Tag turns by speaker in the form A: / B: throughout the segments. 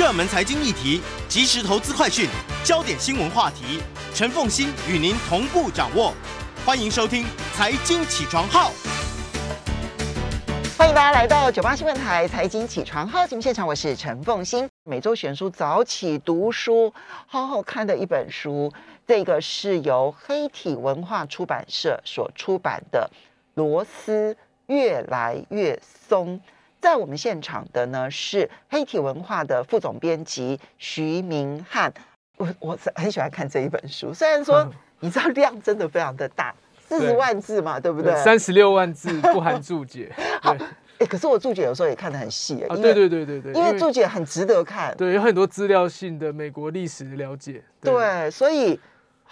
A: 热门财经议题、即时投资快讯、焦点新闻话题，陈凤欣与您同步掌握。欢迎收听《财经起床号》。
B: 欢迎大家来到九八新闻台财经起床号节目现场，我是陈凤欣。每周选书早起读书，好好看的一本书。这个是由黑体文化出版社所出版的《螺丝越来越松》。在我们现场的呢是黑体文化的副总编辑徐明翰。我我很喜欢看这一本书，虽然说 你知道量真的非常的大。四十万字嘛，对不对？
C: 三十六万字不含注解。
B: 好，哎，可是我注解有时候也看得很细
C: 啊。对对对对对，
B: 因为注解很值得看。
C: 对，有很多资料性的美国历史的了解。
B: 对，所以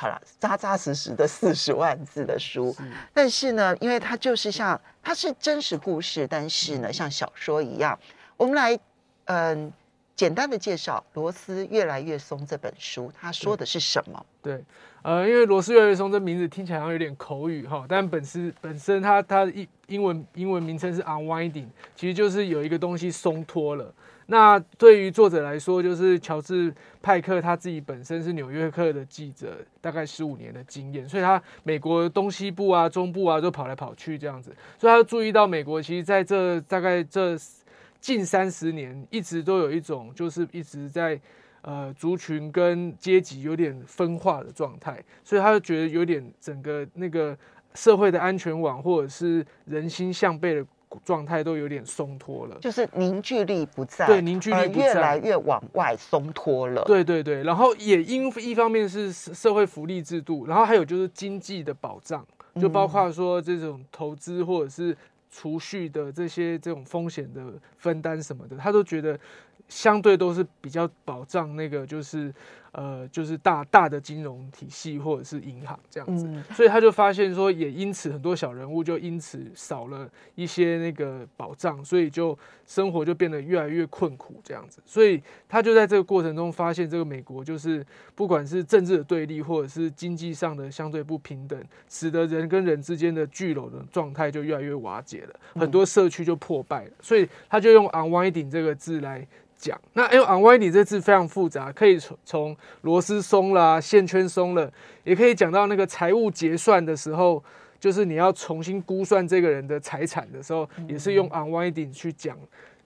B: 好了，扎扎实实的四十万字的书。但是呢，因为它就是像它是真实故事，但是呢，像小说一样，我们来嗯简单的介绍《螺丝越来越松》这本书，它说的是什么？
C: 对。呃，因为螺丝越来越松这名字听起来好像有点口语哈，但本身本身它它英英文英文名称是 unwinding，其实就是有一个东西松脱了。那对于作者来说，就是乔治派克他自己本身是纽约客的记者，大概十五年的经验，所以他美国东西部啊、中部啊都跑来跑去这样子，所以他注意到美国其实在这大概这近三十年一直都有一种就是一直在。呃，族群跟阶级有点分化的状态，所以他就觉得有点整个那个社会的安全网或者是人心向背的状态都有点松脱了，
B: 就是凝聚力不在，
C: 对凝聚力
B: 越来越往外松脱了。
C: 对对对，然后也因一方面是社会福利制度，然后还有就是经济的保障，就包括说这种投资或者是储蓄的这些这种风险的分担什么的，他都觉得。相对都是比较保障那个，就是呃，就是大大的金融体系或者是银行这样子，所以他就发现说，也因此很多小人物就因此少了一些那个保障，所以就生活就变得越来越困苦这样子。所以他就在这个过程中发现，这个美国就是不管是政治的对立，或者是经济上的相对不平等，使得人跟人之间的聚拢的状态就越来越瓦解了，很多社区就破败了。所以他就用 unwinding 这个字来。讲那哎，unwinding 这字非常复杂，可以从从螺丝松了、线圈松了，也可以讲到那个财务结算的时候，就是你要重新估算这个人的财产的时候，也是用 unwinding 去讲，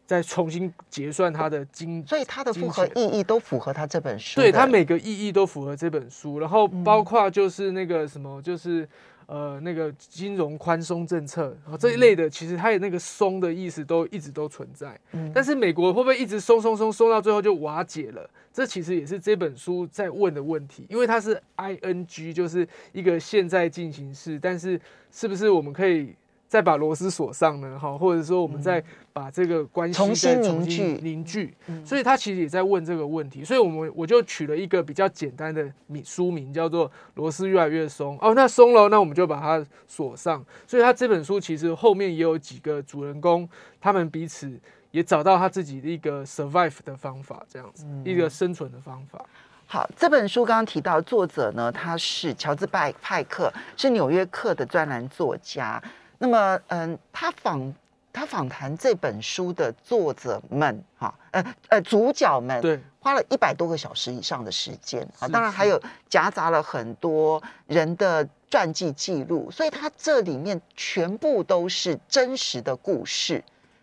C: 再重新结算他的金。
B: 所以它的复合意义都符合他这本书。
C: 对，它每个意义都符合这本书，然后包括就是那个什么，就是。呃，那个金融宽松政策，啊这一类的，其实它有那个松的意思，都一直都存在。嗯，但是美国会不会一直松松松松到最后就瓦解了？这其实也是这本书在问的问题，因为它是 I N G，就是一个现在进行式，但是是不是我们可以？再把螺丝锁上呢，哈，或者说我们再把这个关系
B: 重新凝聚
C: 凝聚，所以他其实也在问这个问题，所以我们我就取了一个比较简单的名书名，叫做《螺丝越来越松》哦，那松了，那我们就把它锁上。所以他这本书其实后面也有几个主人公，他们彼此也找到他自己的一个 survive 的方法，这样子一个生存的方法。
B: 好，这本书刚刚提到作者呢，他是乔治拜派克，是《纽约客》的专栏作家。那么，嗯，他访他访谈这本书的作者们，哈，呃呃，主角们，
C: 对，
B: 花了一百多个小时以上的时间啊，当然还有夹杂了很多人的传记记录，所以他这里面全部都是真实的故事，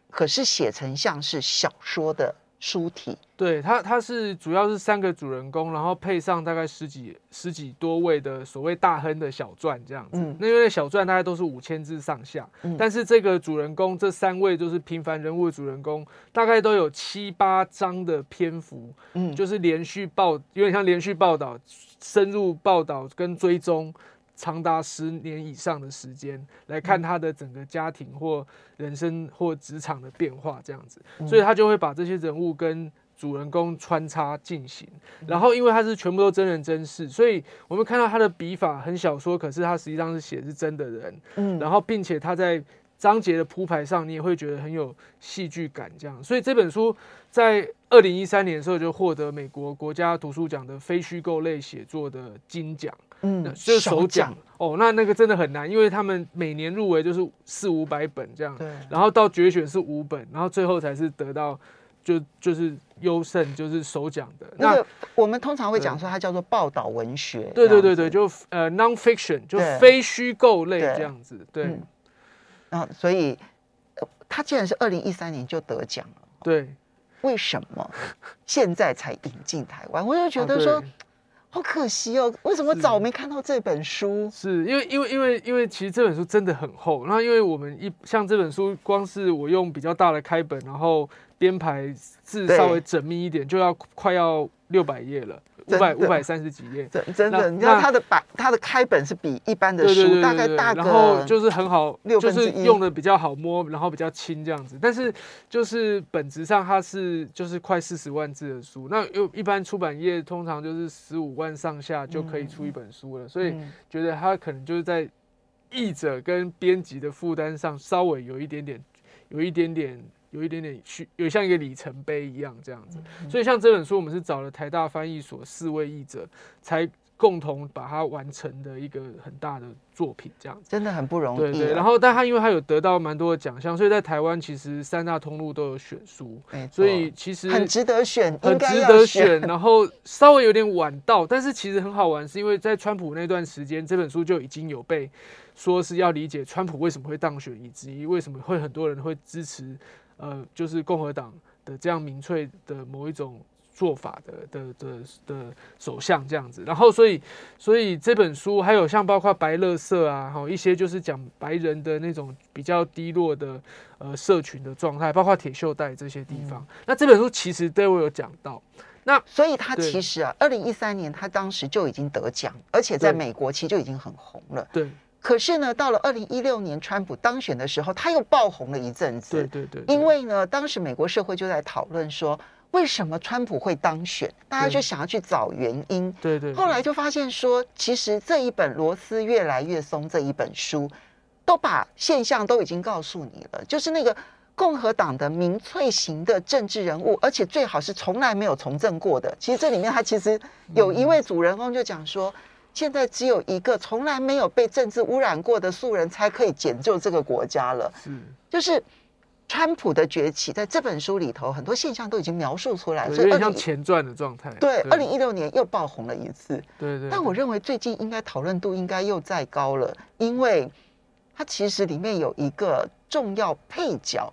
B: 可是写成像是小说的。书体，
C: 对它，它是主要是三个主人公，然后配上大概十几十几多位的所谓大亨的小传这样子。嗯，那因为小传大概都是五千字上下，但是这个主人公这三位就是平凡人物的主人公，大概都有七八章的篇幅，嗯，就是连续报，有点像连续报道，深入报道跟追踪。长达十年以上的时间来看他的整个家庭或人生或职场的变化，这样子，所以他就会把这些人物跟主人公穿插进行。然后，因为他是全部都真人真事，所以我们看到他的笔法很小说，可是他实际上是写是真的人。嗯，然后并且他在章节的铺排上，你也会觉得很有戏剧感，这样。所以这本书在二零一三年的时候就获得美国国家图书奖的非虚构类写作的金奖。嗯，就是首奖哦，那那个真的很难，因为他们每年入围就是四五百本这样，对，然后到决选是五本，然后最后才是得到就就是优胜就是首奖的。
B: 那个我们通常会讲说它叫做报道文学，
C: 对对对对，就呃 non-fiction 就非虚构类这样子，对。
B: 啊，所以他既然是二零一三年就得奖了，
C: 对，
B: 为什么现在才引进台湾？我就觉得说。好可惜哦，为什么早没看到这本书？
C: 是因为因为因为因为其实这本书真的很厚，然后因为我们一像这本书，光是我用比较大的开本，然后编排字稍微缜密一点，就要快要六百页了。五百五百三十几页，
B: 真真的，你知道它的版，它的开本是比一般的书大概大
C: 然后就是很好，就是用的比较好摸，然后比较轻这样子。但是就是本质上它是就是快四十万字的书，那又一般出版业通常就是十五万上下就可以出一本书了，所以觉得它可能就是在译者跟编辑的负担上稍微有一点点，有一点点。有一点点去，有像一个里程碑一样这样子，所以像这本书，我们是找了台大翻译所四位译者，才共同把它完成的一个很大的作品，这样子
B: 真的很不容易。
C: 对对，然后但他因为他有得到蛮多的奖项，所以在台湾其实三大通路都有选书，所以其实
B: 很值得选，
C: 很值得选。然后稍微有点晚到，但是其实很好玩，是因为在川普那段时间，这本书就已经有被说是要理解川普为什么会当选，以及为什么会很多人会支持。呃，就是共和党的这样民粹的某一种做法的的的的首相这样子，然后所以所以这本书还有像包括白乐色啊，哈一些就是讲白人的那种比较低落的呃社群的状态，包括铁锈带这些地方。那这本书其实对我有讲到。那
B: 所以他其实啊，二零一三年他当时就已经得奖，而且在美国其实就已经很红了。
C: 对。
B: 可是呢，到了二零一六年，川普当选的时候，他又爆红了一阵子。
C: 对对对。
B: 因为呢，当时美国社会就在讨论说，为什么川普会当选？大家就想要去找原因。
C: 对对。
B: 后来就发现说，其实这一本《螺丝越来越松》这一本书，都把现象都已经告诉你了。就是那个共和党的民粹型的政治人物，而且最好是从来没有从政过的。其实这里面他其实有一位主人公就讲说。现在只有一个从来没有被政治污染过的素人才可以拯救这个国家了。是，就是川普的崛起，在这本书里头，很多现象都已经描述出来，
C: 所以有点像前传的状态。
B: 对，二零一六年又爆红了一次。
C: 对对。
B: 但我认为最近应该讨论度应该又再高了，因为它其实里面有一个重要配角。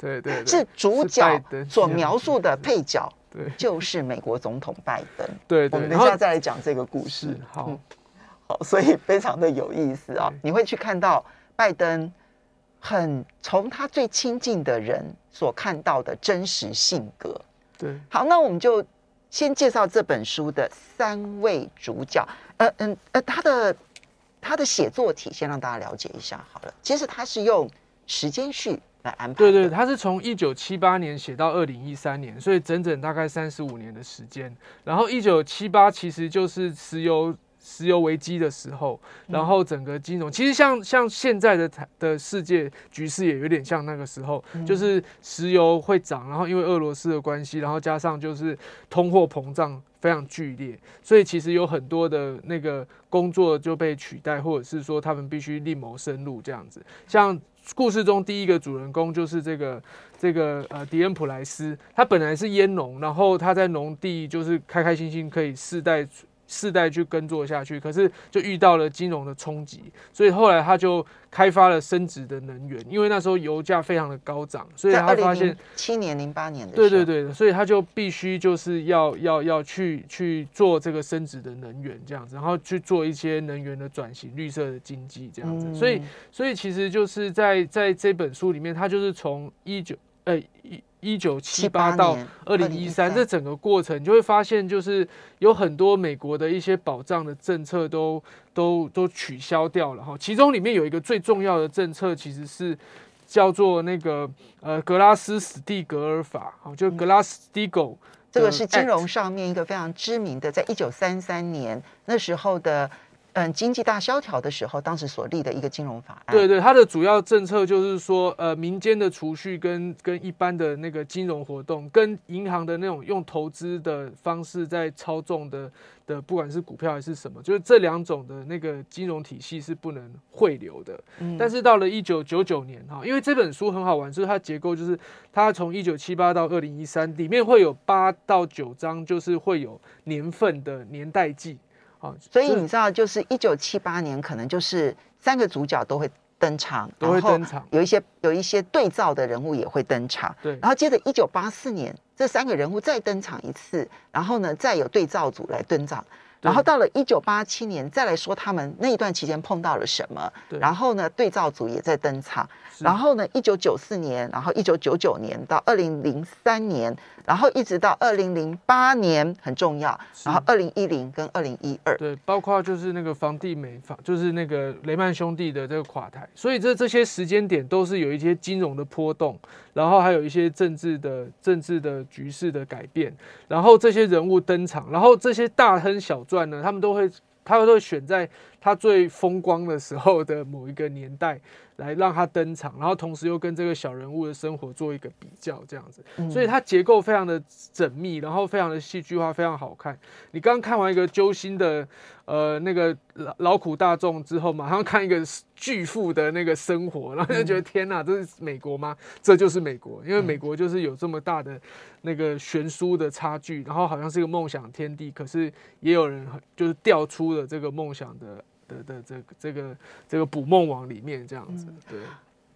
C: 对 对。
B: 是主角所描述的配角。
C: 对，
B: 就是美国总统拜登。
C: 对，
B: 我们等一下再来讲这个故事。
C: 好，
B: 好，所以非常的有意思啊！你会去看到拜登很从他最亲近的人所看到的真实性格。
C: 对，
B: 好，那我们就先介绍这本书的三位主角。呃嗯呃，他的他的写作体，先让大家了解一下好了。其实他是用时间序。来安排。
C: 对对，他是从一九七八年写到二零一三年，所以整整大概三十五年的时间。然后一九七八其实就是石油石油危机的时候，然后整个金融其实像像现在的台的世界局势也有点像那个时候，就是石油会涨，然后因为俄罗斯的关系，然后加上就是通货膨胀非常剧烈，所以其实有很多的那个工作就被取代，或者是说他们必须另谋生路这样子，像。故事中第一个主人公就是这个这个呃迪恩普莱斯，他本来是烟农，然后他在农地就是开开心心可以世代。世代去耕作下去，可是就遇到了金融的冲击，所以后来他就开发了升值的能源，因为那时候油价非常的高涨，所以他发现
B: 七年零八年的
C: 对对对，所以他就必须就是要要要去去做这个升值的能源这样子，然后去做一些能源的转型、绿色的经济这样子，所以所以其实就是在在这本书里面，他就是从一九呃一。一九七八到二零一三，这整个过程你就会发现，就是有很多美国的一些保障的政策都都都取消掉了哈。其中里面有一个最重要的政策，其实是叫做那个呃格拉斯史蒂格尔法，好，就格拉斯蒂狗。
B: 这个是金融上面一个非常知名的，在一九三三年那时候的嗯经济大萧条的时候，当时所立的一个金融法案。
C: 对对，它的主要政策就是说，呃，民间的储蓄跟跟一般的那个金融活动，跟银行的那种用投资的方式在操纵的的，不管是股票还是什么，就是这两种的那个金融体系是不能汇流的。
B: 嗯
C: 但是到了一九九九年哈，因为这本书很好玩，就是它结构就是它从一九七八到二零一三，里面会有八到九章，就是会有年份的年代记
B: 所以你知道，就是一九七八年，可能就是三个主角都会登场，
C: 都会
B: 然后
C: 登场
B: 有一些有一些对照的人物也会登场。
C: 对
B: 然后接着一九八四年，这三个人物再登场一次，然后呢，再有对照组来登场。然后到了一九八七年，再来说他们那一段期间碰到了什么，
C: 对
B: 然后呢，对照组也在登场，然后呢，一九九四年，然后一九九九年到二零零三年，然后一直到二零零八年很重要，然后二零一零跟二零一二，
C: 对，包括就是那个房地美房，就是那个雷曼兄弟的这个垮台，所以这这些时间点都是有一些金融的波动，然后还有一些政治的政治的局势的改变，然后这些人物登场，然后这些大亨小传呢，他们都会他们都会选在他最风光的时候的某一个年代来让他登场，然后同时又跟这个小人物的生活做一个比较，这样子，所以它结构非常的缜密，然后非常的戏剧化，非常好看。你刚看完一个揪心的呃那个劳劳苦大众之后，马上看一个巨富的那个生活，然后就觉得天哪，这是美国吗？这就是美国，因为美国就是有这么大的那个悬殊的差距，然后好像是一个梦想天地，可是也有人就是掉出了这个梦想的。的的这个这个这个捕梦网里面这样子，对，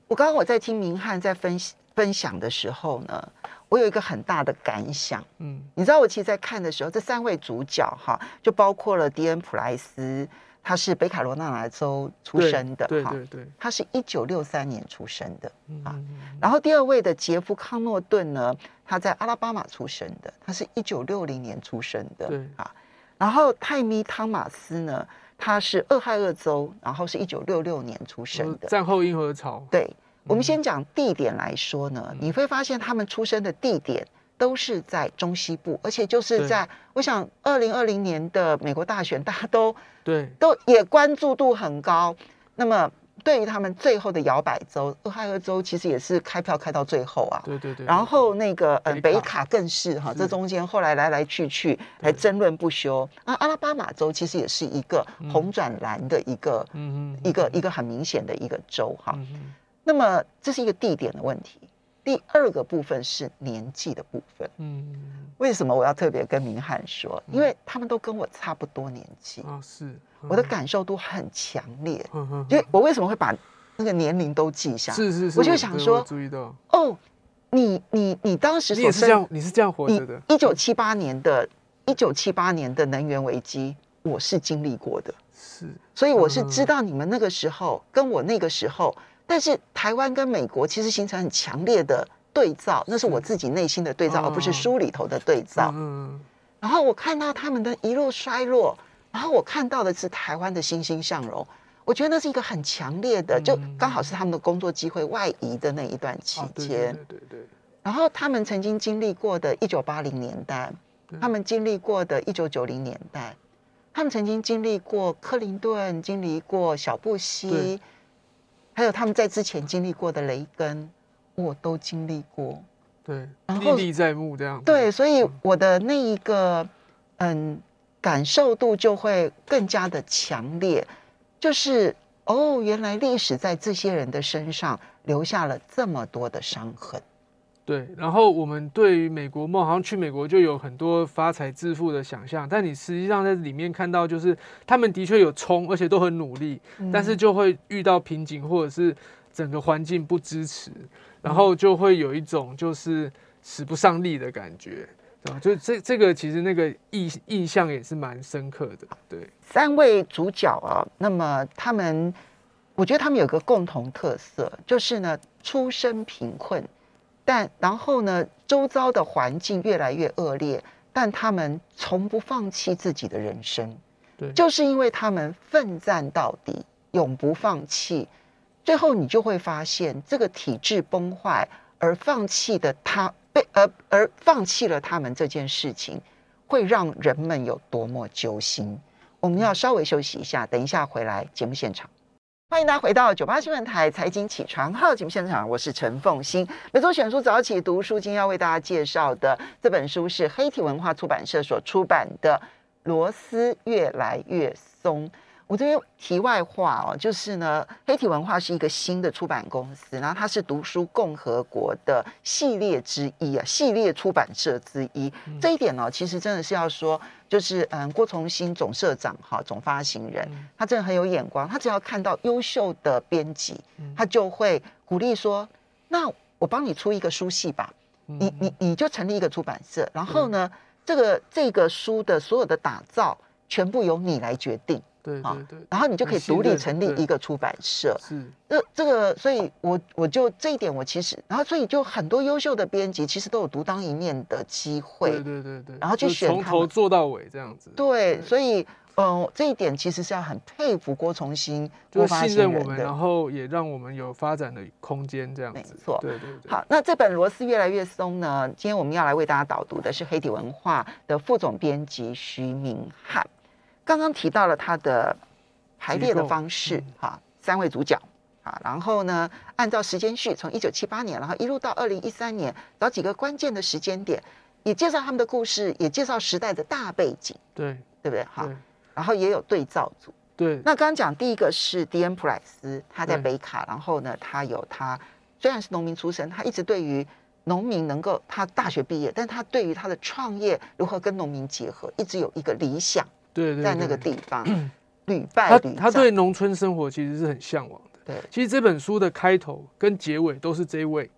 B: 我刚刚我在听明翰在分分享的时候呢，我有一个很大的感想。
C: 嗯，
B: 你知道，我其实，在看的时候，这三位主角哈，就包括了迪恩·普莱斯，他是北卡罗纳纳州出生的，哈
C: 对对对，
B: 他是一九六三年出生的。
C: 嗯
B: 啊然后第二位的杰夫·康诺顿呢，他在阿拉巴马出生的，他是一九六零年出生的。
C: 对
B: 啊，然后泰米·汤马斯呢，他是俄亥俄州，然后是一九六六年出生的。
C: 战后婴儿潮，
B: 对，我们先讲地点来说呢，你会发现他们出生的地点都是在中西部，而且就是在我想二零二零年的美国大选，大家都
C: 对
B: 都也关注度很高。那么对于他们最后的摇摆州，俄亥俄州其实也是开票开到最后啊。
C: 对对对，
B: 然后那个呃
C: 北卡
B: 更是哈，
C: 是
B: 这中间后来来来去去还争论不休。啊，阿拉巴马州其实也是一个红转蓝的一个、
C: 嗯嗯
B: 一个一个很明显的一个州哈。
C: 嗯嗯
B: 那么这是一个地点的问题。第二个部分是年纪的部分。
C: 嗯。
B: 为什么我要特别跟明翰说？因为他们都跟我差不多年纪，
C: 啊是，
B: 我的感受都很强烈。
C: 嗯嗯
B: 因为我为什么会把那个年龄都记下？
C: 是是是，
B: 我就想
C: 对
B: 说
C: 注意到，
B: 哦，你你你当时
C: 你也是这样，你是这样活
B: 你
C: 着的，
B: 一九七八年的，一九七八年的能源危机，我是经历过的，
C: 是。
B: 所以我是
C: 嗯。
B: 知道你们那个时候跟我那个时候，但是台湾跟美国其实形成很强烈的对照，那是我自己内心的对照，
C: 哦
B: 而不是书里头的对照。
C: 嗯
B: 然后我看到他们的一路衰落，然后我看到的是台湾的欣欣向荣。我觉得那是一个很强烈的，就
C: 嗯
B: 刚好是他们的工作机会外移的那一段期间。
C: 对对对对，
B: 然后他们曾经经历过的1980年代，他们经历过的1990年代，他们曾经经历过克林顿，经历过小布希
C: 对，
B: 还有他们在之前经历过的雷根，我都经历过。
C: 对，
B: 然后
C: 历历在目这样子，
B: 对，所以我的那一个嗯感受度就会更加的强烈，就是哦，原来历史在这些人的身上留下了这么多的伤痕。
C: 对，然后我们对于美国梦，好像去美国就有很多发财致富的想象，但你实际上在里面看到，就是他们的确有冲，而且都很努力，但是就会遇到瓶颈，或者是整个环境不支持，然后就会有一种就是使不上力的感觉，对吧？就这这个其实那个印印象也是蛮深刻的，对，
B: 三位主角啊，那么他们，我觉得他们有个共同特色，就是呢，出身贫困，但然后呢，周遭的环境越来越恶劣，但他们从不放弃自己的人生，
C: 对
B: 就是因为他们奋战到底，永不放弃，最后你就会发现，这个体制崩坏而放弃的他被而而放弃了他们这件事情，会让人们有多么揪心。我们要稍微休息一下，等一下回来节目现场。欢迎大家回到九八新闻台财经起床号节目现场，我是陈凤欣。每周选书早起读书，今天要为大家介绍的这本书是黑体文化出版社所出版的《螺丝越来越松》。我这边题外话哦，就是呢，黑体文化是一个新的出版公司，然后它是读书共和国的系列之一啊，系列出版社之一。这一点呢，其实真的是要说，就是嗯，郭崇新总社长哈，总发行人，他真的很有眼光，他只要看到优秀的编辑，他就会鼓励说，那我帮你出一个书系吧，你你你就成立一个出版社，然后呢，这个这个书的所有的打造，全部由你来决定。
C: 对对对，
B: 然后你就可以独立成立一个出版社。
C: 是，
B: 这这个，所以我我就这一点，我其实，然后所以就很多优秀的编辑，其实都有独当一面的机会。
C: 对对对对，
B: 然后去选
C: 从头做到尾这样子。
B: 对，所以嗯，这一点其实是要很佩服郭崇新，
C: 就信任我们，然后也让我们有发展的空间这样子。
B: 没错，
C: 对对对。
B: 好，那这本螺丝越来越松呢？今天我们要来为大家导读的是黑体文化的副总编辑徐明翰，刚刚提到了他的。排列的方式，哈，三位主角，啊，然后呢，按照时间序，从一九七八年，然后一路到二零一三年，找几个关键的时间点，也介绍他们的故事，也介绍时代的大背景，
C: 对，
B: 对不对？哈，然后也有对照组，
C: 对。
B: 那刚刚讲第一个是迪恩普莱斯，他在北卡，然后呢，他有他虽然是农民出身，他一直对于农民能够，他大学毕业，但他对于他的创业如何跟农民结合，一直有一个理想，
C: 对，
B: 在那个地方。屡败屡
C: 他对农村生活其实是很向往的。
B: 对，
C: 其实这本书的开头跟结尾都是这位。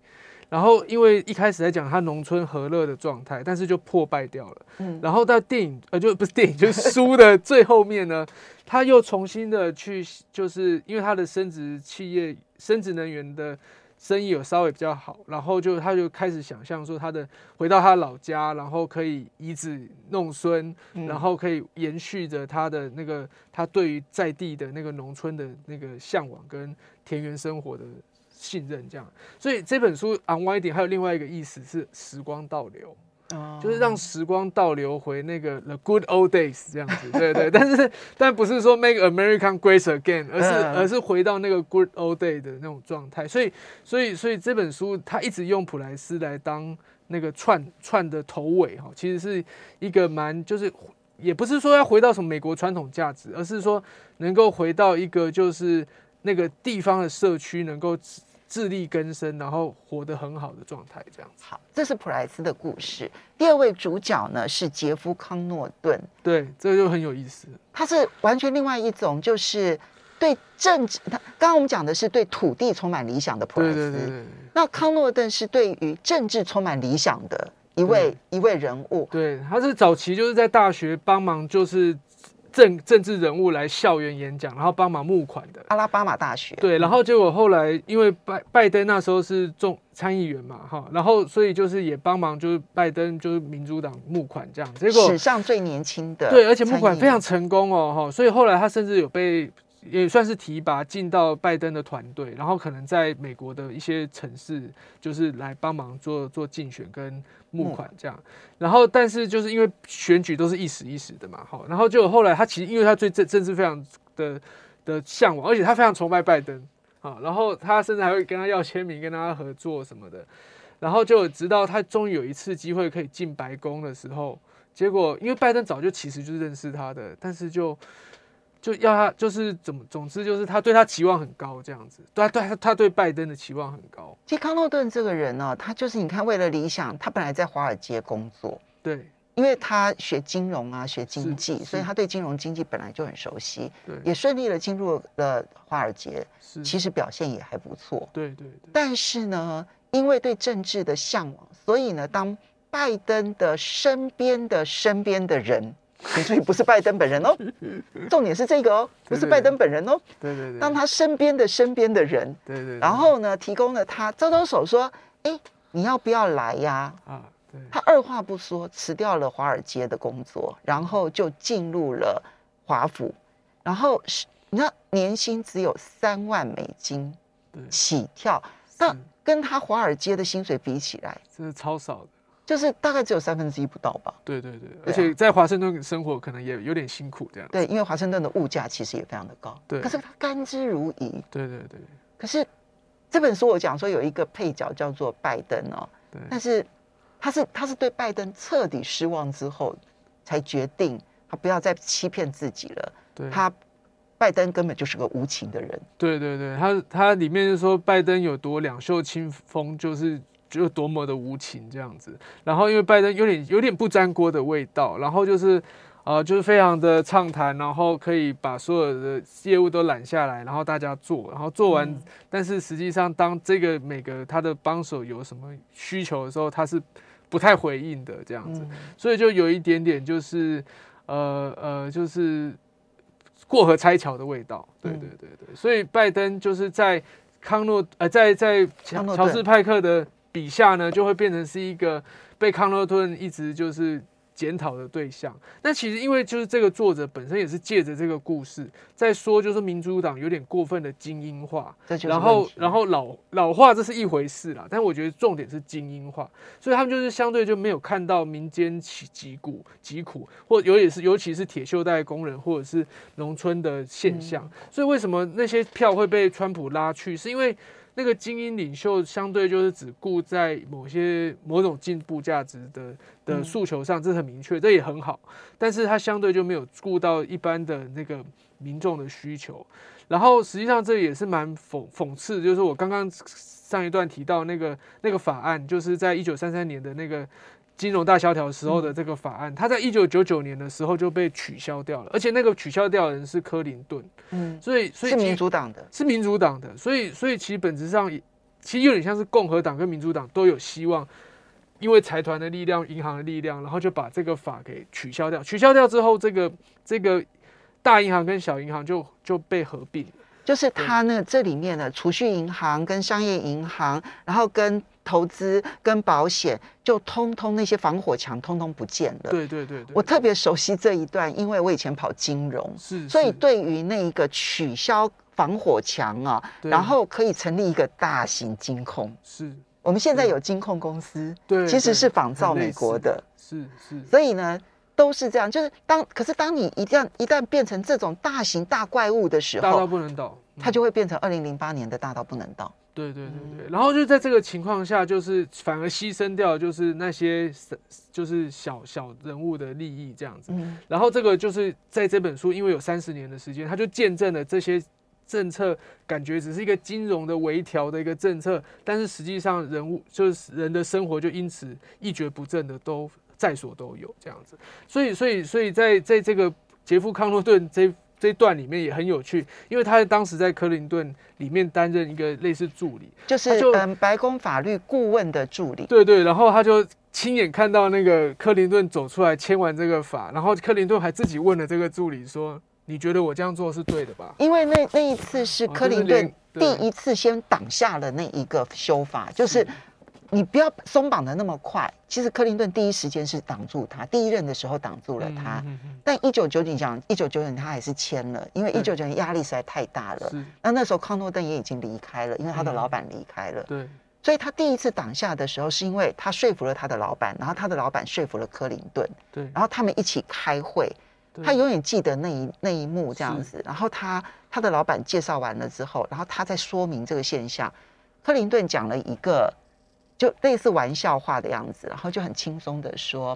C: 然后因为一开始在讲他农村和乐的状态，但是就破败掉了。嗯。然后到电影呃，就不是电影，就是书的最后面呢，他又重新的去，就是因为他的生殖企业、生殖能源的。生意有稍微比较好，然后就他就开始想象说他的回到他老家，然后可以以子弄孙，然后可以延续着他的那个他对于在地的那个农村的那个向往跟田园生活的信任，这样。所以这本书 unwinding，还有另外一个意思是时光倒流。就是让时光倒流回那个 the good old days 这样子，对对，但是但不是说 make American great again，而是而是回到那个 good old day 的那种状态。所以所以所以这本书它一直用普莱斯来当那个串串的头尾哈，其实是一个蛮就是也不是说要回到什么美国传统价值，而是说能够回到一个就是那个地方的社区能够。自力更生，然后活得很好的状态，这样子。
B: 好，这是普莱斯的故事。第二位主角呢是杰夫康诺顿，
C: 对，这个就很有意思。
B: 他是完全另外一种，就是对政治。他刚刚我们讲的是对土地充满理想的普莱斯，那康诺顿是对于政治充满理想的一位一位人物。
C: 对，他是早期就是在大学帮忙，就是。政政治人物来校园演讲，然后帮忙募款的
B: 阿拉巴马大学。
C: 对，然后结果后来因为拜拜登那时候是众参议员嘛，哈，然后所以就是也帮忙，就是拜登就是民主党募款这样。结果
B: 史上最年轻的
C: 对，而且募款非常成功哦，哈，所以后来他甚至有被也算是提拔进到拜登的团队，然后可能在美国的一些城市就是来帮忙做做竞选跟。募款这样，然后但是就是因为选举都是一时一时的嘛，好，然后就后来他其实因为他对政政治非常的的向往，而且他非常崇拜拜登啊，然后他甚至还会跟他要签名，跟他合作什么的，然后就直到他终于有一次机会可以进白宫的时候，结果因为拜登早就其实就认识他的，但是就。就要他，就是怎么，总之就是他对他期望很高，这样子。对，对，他他对拜登的期望很高。
B: 其实康诺顿这个人呢，他就是你看，为了理想，他本来在华尔街工作，
C: 对，
B: 因为他学金融啊，学经济，所以他对金融经济本来就很熟悉，对，也顺利的进入了华尔街，是，其实表现也还不错，
C: 对对。
B: 但是呢，因为对政治的向往，所以呢，当拜登的身边的身边的人。所以不是拜登本人哦，重点是这个哦，不是拜登本人哦。
C: 对对对。
B: 当他身边的身边的人，
C: 对对。
B: 然后呢，提供了他招招手说：“哎，你要不要来呀？”啊，
C: 对。
B: 他二话不说辞掉了华尔街的工作，然后就进入了华府，然后是你知道年薪只有三万美金起跳，但跟他华尔街的薪水比起来，
C: 真的超少的。
B: 就是大概只有三分之一不到吧。
C: 对对对，而且在华盛顿生活可能也有点辛苦这样。
B: 对，因为华盛顿的物价其实也非常的高。
C: 对，
B: 可是他甘之如饴。
C: 对对对。
B: 可是这本书我讲说有一个配角叫做拜登哦，
C: 对，
B: 但是他是他是对拜登彻底失望之后才决定他不要再欺骗自己了。
C: 对，
B: 他拜登根本就是个无情的人。
C: 对对对，他他里面就说拜登有多两袖清风，就是就多么的无情这样子。然后因为拜登有点有点不沾锅的味道，然后就是呃就是非常的畅谈，然后可以把所有的业务都揽下来，然后大家做，然后做完，但是实际上当这个每个他的帮手有什么需求的时候，他是不太回应的这样子，所以就有一点点就是呃呃就是。过河拆桥的味道，对对对对，所以拜登就是在康诺呃，在在乔治派克的笔下呢，就会变成是一个被康诺顿一直就是。检讨的对象，那其实因为就是这个作者本身也是借着这个故事在说，就是民主党有点过分的精英化，然后然后老老化这是一回事啦，但我觉得重点是精英化，所以他们就是相对就没有看到民间疾疾苦疾苦，或尤其是尤其是铁锈带工人或者是农村的现象，所以为什么那些票会被川普拉去，是因为。那个精英领袖相对就是只顾在某些某种进步价值的的诉求上，这很明确，这也很好。但是他相对就没有顾到一般的那个民众的需求。然后实际上这也是蛮讽讽刺，就是我刚刚上一段提到那个那个法案，就是在一九三三年的那个。金融大萧条时候的这个法案，它在一九九九年的时候就被取消掉了，而且那个取消掉的人是克林顿，嗯，所以所以
B: 是民主党的，
C: 是民主党的，所以所以其实本质上其实有点像是共和党跟民主党都有希望，因为财团的力量、银行的力量，然后就把这个法给取消掉。取消掉之后，这个这个大银行跟小银行就就被合并，
B: 就是它呢这里面的储蓄银行跟商业银行，然后跟。投资跟保险就通通那些防火墙通通不见了。
C: 对对对，
B: 我特别熟悉这一段，因为我以前跑金融，
C: 是，
B: 所以对于那一个取消防火墙啊，然后可以成立一个大型金控，
C: 是。
B: 我们现在有金控公司，
C: 对，
B: 其实是仿造美国的，
C: 是是，
B: 所以呢都是这样，就是当可是当你一旦一旦变成这种大型大怪物的时候，
C: 大到不能倒，
B: 它就会变成二零零八年的大到不能倒。
C: 对对对对，然后就在这个情况下，就是反而牺牲掉就是那些就是小小人物的利益这样子。然后这个就是在这本书，因为有三十年的时间，他就见证了这些政策，感觉只是一个金融的微调的一个政策，但是实际上人物就是人的生活就因此一蹶不振的都在所都有这样子。所以所以所以在在这个杰夫康诺顿这。这段里面也很有趣，因为他当时在克林顿里面担任一个类似助理，
B: 就是嗯白宫法律顾问的助理。
C: 对对，然后他就亲眼看到那个克林顿走出来签完这个法，然后克林顿还自己问了这个助理说：“你觉得我这样做是对的吧？”
B: 因为那那一次是克林顿第一次先挡下了那一个修法，就是。你不要松绑的那么快。其实克林顿第一时间是挡住他，第一任的时候挡住了他。但一九九九讲一九九九年他还是签了，因为一九九年压力实在太大了。那那时候康诺顿也已经离开了，因为他的老板离开了。
C: 对。
B: 所以他第一次挡下的时候，是因为他说服了他的老板，然后他的老板说服了克林顿。
C: 对。
B: 然后他们一起开会，他永远记得那一那一幕这样子。然后他他的老板介绍完了之后，然后他在说明这个现象。克林顿讲了一个。就类似玩笑话的样子，然后就很轻松的说：“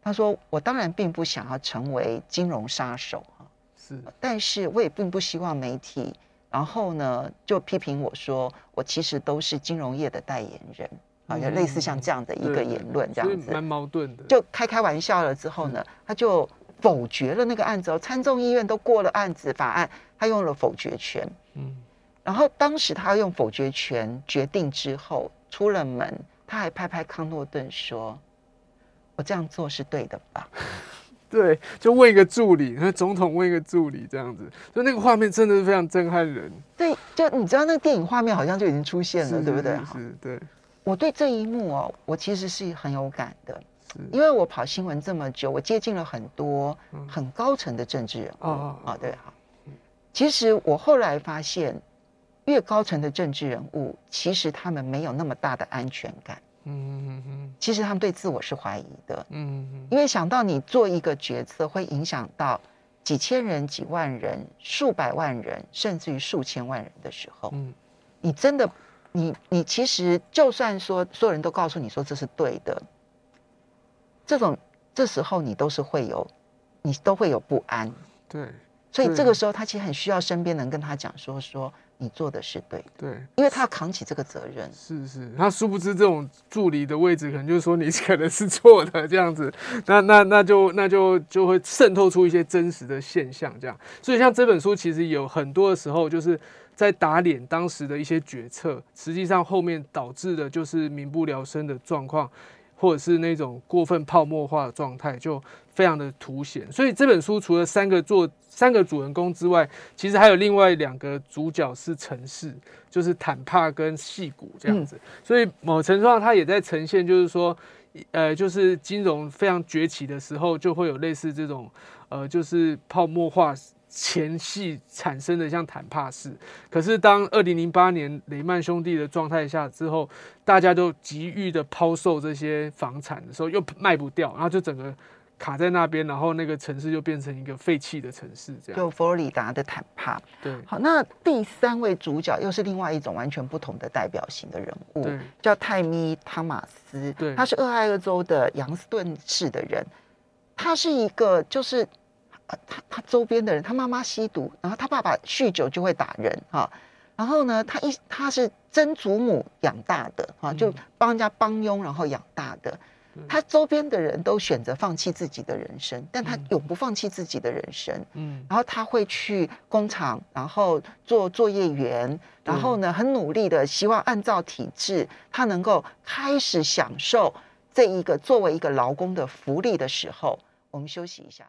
B: 他说我当然并不想要成为金融杀手啊，
C: 是，
B: 但是我也并不希望媒体，然后呢就批评我说我其实都是金融业的代言人啊，就类似像这样的一个言论这样子，
C: 蛮矛盾的。
B: 就开开玩笑了之后呢，他就否决了那个案子哦，参众议院都过了案子法案，他用了否决权，嗯，然后当时他用否决权决定之后。”出了门，他还拍拍康诺顿说：“我这样做是对的吧？”
C: 对，就问一个助理，那总统问一个助理这样子，就那个画面真的是非常震撼人。
B: 对，就你知道那个电影画面好像就已经出现了，对不对？
C: 是，对。
B: 我对这一幕哦，我其实是很有感的，因为我跑新闻这么久，我接近了很多很高层的政治人物啊，对哈。其实我后来发现。越高层的政治人物，其实他们没有那么大的安全感。
C: 嗯嗯嗯
B: 其实他们对自我是怀疑的，
C: 嗯嗯
B: 因为想到你做一个决策会影响到几千人、几万人、数百万人，甚至于数千万人的时候，
C: 嗯。
B: 你真的，你你其实就算说所有人都告诉你说这是对的，这种这时候你都是会有，你都会有不安。
C: 对。
B: 所以
C: 对。
B: 这个时候他其实很需要身边人跟他讲说说你做的是对的，
C: 对。
B: 因为他要扛起这个责任。
C: 是是，他殊不知这种助理的位置，可能就是说你可能是错的这样子，那那那就那就就会渗透出一些真实的现象这样。所以像这本书其实有很多的时候，就是在打脸当时的一些决策，实际上后面导致的就是民不聊生的状况，或者是那种过分泡沫化的状态，就非常的凸显。所以这本书除了三个作三个主人公之外，其实还有另外两个主角是城市，就是坦帕跟戏谷这样子。所以某程度上，它也在呈现，就是说，呃，就是金融非常崛起的时候，就会有类似这种，呃，就是泡沫化前戏产生的像坦帕式。可是当二零零八年雷曼兄弟的状态下之后，大家都急于的抛售这些房产的时候，又卖不掉，然后就整个卡在那边，然后那个城市就变成一个废弃的城市，这样。
B: 就佛罗里达的坦帕。
C: 对
B: 好，那第三位主角又是另外一种完全不同的代表型的人物，
C: 对
B: 叫泰咪汤马斯。
C: 对
B: 他是俄亥俄州的杨斯顿市的人。他是一个就是，呃他他周边的人，他妈妈吸毒，然后他爸爸酗酒就会打人哈。然后呢，他一他是曾祖母养大的哈，就帮人家帮佣，然后养大的。他周边的人都选择放弃自己的人生，但他永不放弃自己的人生。
C: 嗯
B: 然后他会去工厂，然后做作业员，然后呢，很努力的希望按照体制，他能够开始享受这一个作为一个劳工的福利的时候，我们休息一下。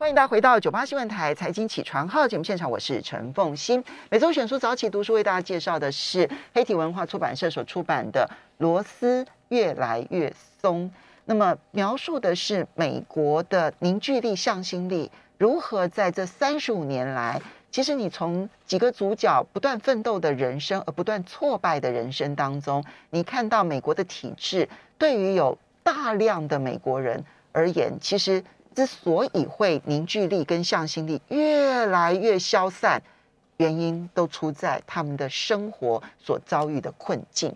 B: 欢迎大家回到九八新闻台财经起床号节目现场，我是陈凤欣。每周选书早起读书为大家介绍的是黑体文化出版社所出版的《螺丝越来越松》。那么描述的是美国的凝聚力、向心力如何在这三十五年来，其实你从几个主角不断奋斗的人生，而不断挫败的人生当中，你看到美国的体制对于有大量的美国人而言，其实之所以会凝聚力跟向心力越来越消散，原因都出在他们的生活所遭遇的困境。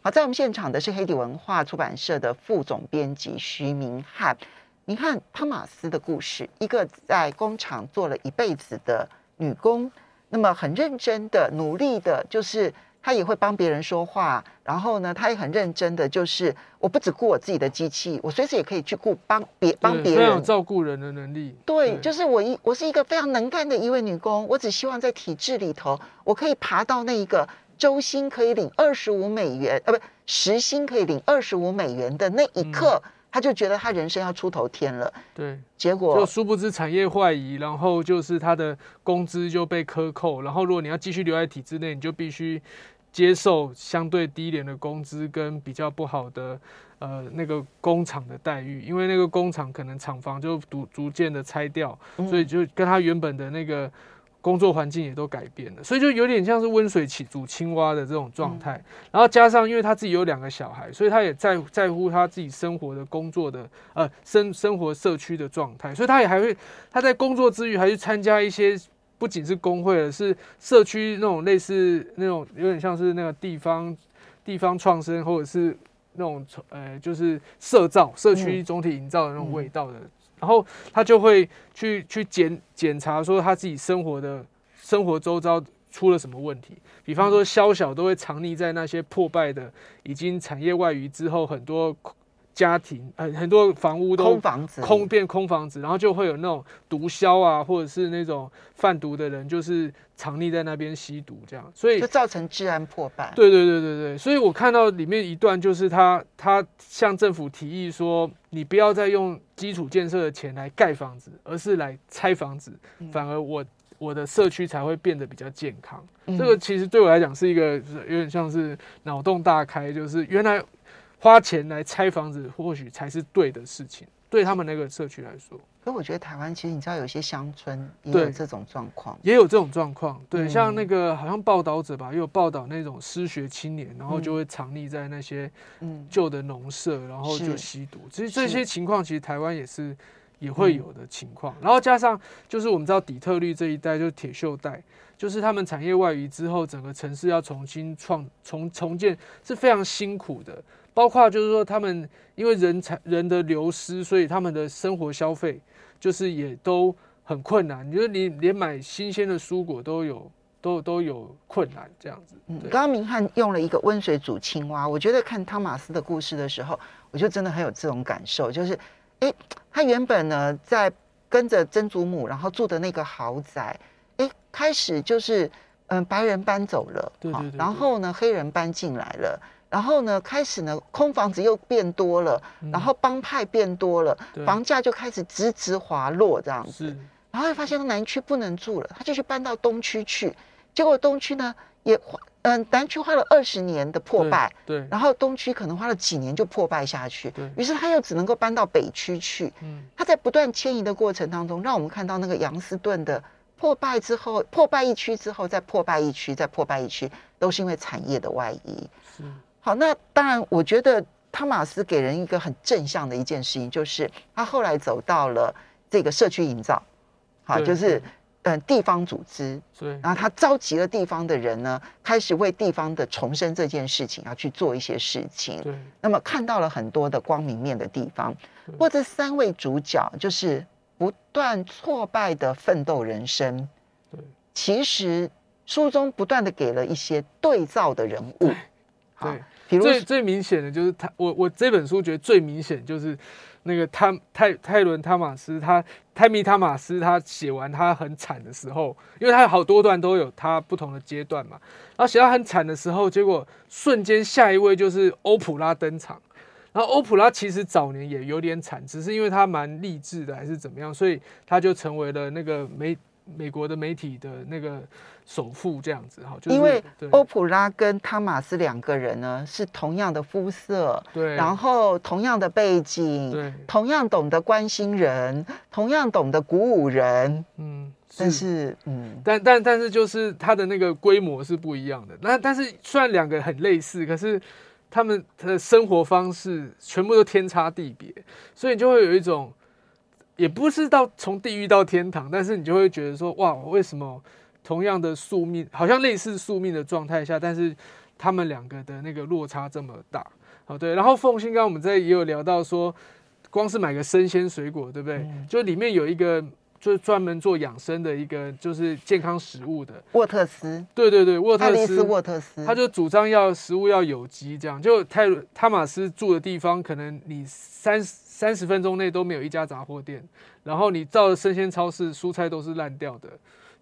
B: 好，在我们现场的是黑底文化出版社的副总编辑徐明翰。你看汤马斯的故事，一个在工厂做了一辈子的女工，那么很认真的、努力的，就是她也会帮别人说话，然后呢，她也很认真的，就是我不只顾我自己的机器，我随时也可以去顾帮别帮别人。
C: 照顾人的能力。
B: 对，就是我一我是一个非常能干的一位女工，我只希望在体制里头，我可以爬到那一个周薪可以领二十五美元，呃，不，时薪可以领二十五美元的那一刻，他就觉得他人生要出头天了。
C: 对，
B: 结果
C: 就殊不知产业坏移，然后就是他的工资就被克扣，然后如果你要继续留在体制内，你就必须接受相对低廉的工资跟比较不好的呃那个工厂的待遇，因为那个工厂可能厂房就逐逐渐的拆掉，所以就跟他原本的那个。工作环境也都改变了，所以就有点像是温水起煮青蛙的这种状态。然后加上，因为他自己有两个小孩，所以他也在在乎他自己生活的、工作的呃生生活社区的状态，所以他也还会他在工作之余还去参加一些不仅是工会了，是社区那种类似那种有点像是那个地方地方创生或者是那种呃就是社造社区总体营造的那种味道的。然后他就会去去检检查说他自己生活的生活周遭出了什么问题，比方说宵小都会藏匿在那些破败的已经产业外移之后，很多家庭很很多房屋都
B: 空房子。
C: 空变空房子，然后就会有那种毒枭啊，或者是那种贩毒的人，就是藏匿在那边吸毒这样，所以
B: 就造成治安破败。
C: 对对对对对，所以我看到里面一段，就是他他向政府提议说，你不要再用基础建设的钱来盖房子，而是来拆房子，反而我我的社区才会变得比较健康。这个其实对我来讲是一个有点像是脑洞大开，就是原来花钱来拆房子或许才是对的事情。对他们那个社区来说，
B: 所以我觉得台湾其实你知道，有些乡村也
C: 对
B: 有这种状况。
C: 也有这种状况。对，
B: 嗯
C: 像那个好像报道者吧，也有报道那种失学青年，然后就会藏匿在那些
B: 嗯，
C: 旧的农舍，然后就吸毒。其实这些情况，其实台湾也是也会有的情况。然后加上就是我们知道底特律这一带就是铁锈带，就是他们产业外移之后，整个城市要重新创重重建是非常辛苦的。包括就是说他们因为人才人的流失，所以他们的生活消费就是也都很困难。就是你连买新鲜的蔬果都有都都有困难这样子。
B: 嗯，
C: 对
B: 刚刚明翰用了一个温水煮青蛙，我觉得看汤马斯的故事的时候，我就真的很有这种感受，就是，哎，他原本呢在跟着曾祖母，然后住的那个豪宅，哎，开始就是，嗯，白人搬走了，
C: 对对
B: 然后呢，黑人搬进来了。然后呢，开始呢，空房子又变多了，然后帮派变多了，房价就开始直直滑落这样子。
C: 是
B: 然后会发现南区不能住了，他就去搬到东区去。结果东区呢也花，嗯、南区花了二十年的破败，
C: 对，对
B: 然后东区可能花了几年就破败下去
C: 对。
B: 于是他又只能够搬到北区去。
C: 嗯
B: 他在不断迁移的过程当中，让我们看到那个杨斯顿的破败之后，破败一区之后，再破败一区，再破败一区，都是因为产业的外移。
C: 是
B: 好，那当然，我觉得汤马斯给人一个很正向的一件事情，就是他后来走到了这个社区营造，好，就是嗯地方组织，
C: 对
B: 然后他召集了地方的人呢，开始为地方的重生这件事情要去做一些事情。
C: 对
B: 那么看到了很多的光明面的地方
C: 对，
B: 或这三位主角就是不断挫败的奋斗人生。
C: 对
B: 其实书中不断的给了一些对照的人物，好
C: 对，最最明显的就是他，我我这本书觉得最明显就是那个他泰泰伦汤马斯，他泰米汤马斯他写完他很惨的时候，因为他有好多段都有他不同的阶段嘛，然后写到很惨的时候，结果瞬间下一位就是欧普拉登场。然后欧普拉其实早年也有点惨，只是因为他蛮励志的还是怎么样，所以他就成为了那个美美国的媒体的那个首富这样子哈。就是、
B: 因为
C: 对。
B: 欧普拉跟汤马斯两个人呢是同样的肤色，
C: 对，
B: 然后同样的背景，
C: 对，
B: 同样懂得关心人，同样懂得鼓舞人，
C: 嗯，
B: 但是嗯，
C: 但但但是就是他的那个规模是不一样的。那但是虽然两个很类似，可是他们的生活方式全部都天差地别，所以你就会有一种，也不是到从地狱到天堂，但是你就会觉得说，哇，为什么同样的宿命，好像类似宿命的状态下，但是他们两个的那个落差这么大？好，对。然后凤信刚刚我们在也有聊到说，光是买个生鲜水果，对不对？
B: 嗯
C: 就里面有一个。就是专门做养生的一个，就是健康食物的。
B: 沃特斯，
C: 对对对，沃特斯，
B: 沃特斯，
C: 他就主张要食物要有机，这样就泰塔马斯住的地方，可能你三三十分钟内都没有一家杂货店，然后你到了生鲜超市，蔬菜都是烂掉的，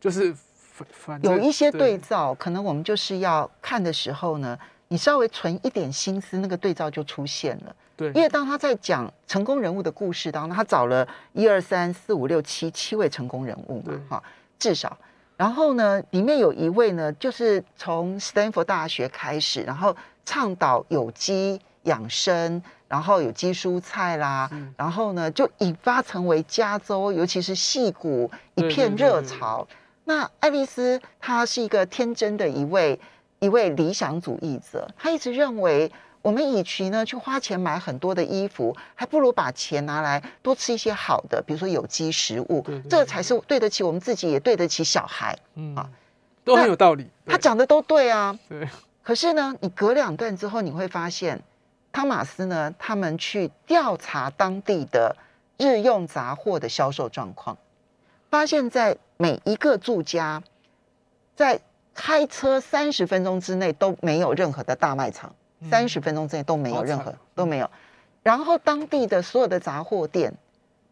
C: 就是反反
B: 有一些对照，可能我们就是要看的时候呢，你稍微存一点心思，那个对照就出现了。
C: 对
B: 因为当他在讲成功人物的故事当中，他找了一二三四五六七七位成功人物嘛
C: 对，
B: 哈，至少。然后呢，里面有一位呢，就是从斯坦福大学开始，然后倡导有机养生，然后有机蔬菜啦，
C: 嗯
B: 然后呢，就引发成为加州，尤其是戏谷一
C: 对
B: 片
C: 对对对
B: 热潮。那爱丽丝她是一个天真的一位一位理想主义者，她一直认为。我们与其呢去花钱买很多的衣服，还不如把钱拿来多吃一些好的，比如说有机食物，
C: 对对
B: 这才是对得起我们自己，也对得起小孩。
C: 嗯
B: 啊
C: 都很有道理。
B: 他
C: 对
B: 讲的都对啊，
C: 对
B: 可是呢，你隔两段之后，你会发现，汤马斯呢，他们去调查当地的日用杂货的销售状况，发现，在每一个住家，在开车三十分钟之内都没有任何的大卖场，三十分钟之内都没有任何都没有。然后当地的所有的杂货店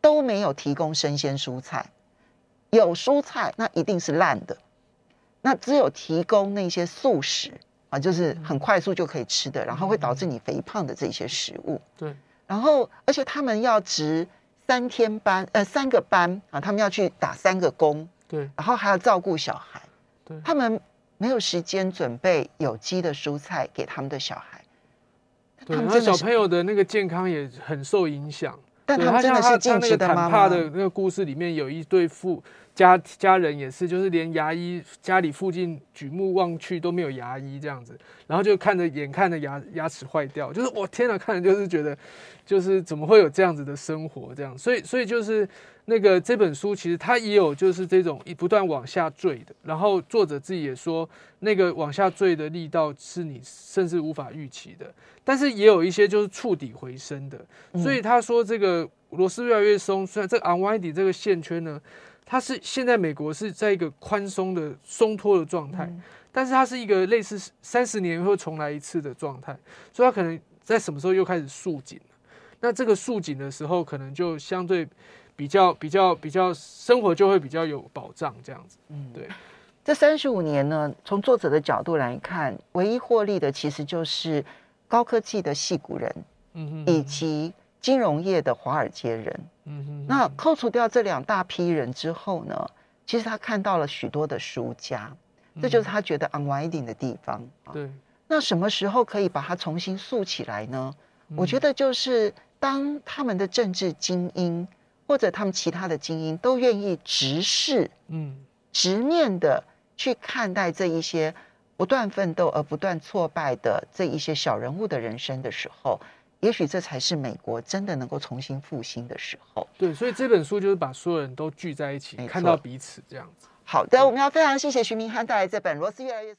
B: 都没有提供生鲜蔬菜，有蔬菜那一定是烂的，那只有提供那些素食啊，就是很快速就可以吃的，然后会导致你肥胖的这些食物。
C: 对
B: 然后，而且他们要值三天班，呃，三个班啊，他们要去打三个工，
C: 对
B: 然后还要照顾小孩，
C: 对
B: 他们没有时间准备有机的蔬菜给他们的小孩。
C: 对，
B: 他们真的是
C: 然后小朋友的那个健康也很受影响。
B: 但他们真的是
C: 像他他那个
B: 尽职的妈妈。
C: 的那个故事里面有一对父家家人也是，就是连牙医家里附近举目望去都没有牙医这样子，然后就看着眼看着牙牙齿坏掉，就是我天哪，看着就是觉得就是怎么会有这样子的生活这样，所以所以就是那个这本书其实它也有就是这种不断往下坠的，然后作者自己也说那个往下坠的力道是你甚至无法预期的，但是也有一些就是触底回升的，所以他说这个螺丝越来越松，虽然这个 unwinding 这个线圈呢，它是现在美国是在一个宽松的松脱的状态，但是它是一个类似三十年会重来一次的状态，所以它可能在什么时候又开始束紧了？那这个束紧的时候，可能就相对比较比较比较生活就会比较有保障，这样子。
B: 嗯
C: 对，
B: 这三十五年呢，从作者的角度来看，唯一获利的其实就是高科技的戏骨人
C: 嗯
B: 以及金融业的华尔街人。
C: 嗯哼，
B: 那扣除掉这两大批人之后呢，其实他看到了许多的输家，这就是他觉得 unwinding 的地方。啊
C: 对，
B: 那什么时候可以把它重新塑起来呢？
C: 嗯
B: 我觉得就是当他们的政治精英或者他们其他的精英都愿意直视、
C: 嗯
B: 直面的去看待这一些不断奋斗而不断挫败的这一些小人物的人生的时候，也许这才是美国真的能够重新复兴的时候。
C: 对，所以这本书就是把所有人都聚在一起看到彼此这样子。
B: 好的，我们要非常谢谢徐明翰带来这本《罗斯越来越松》。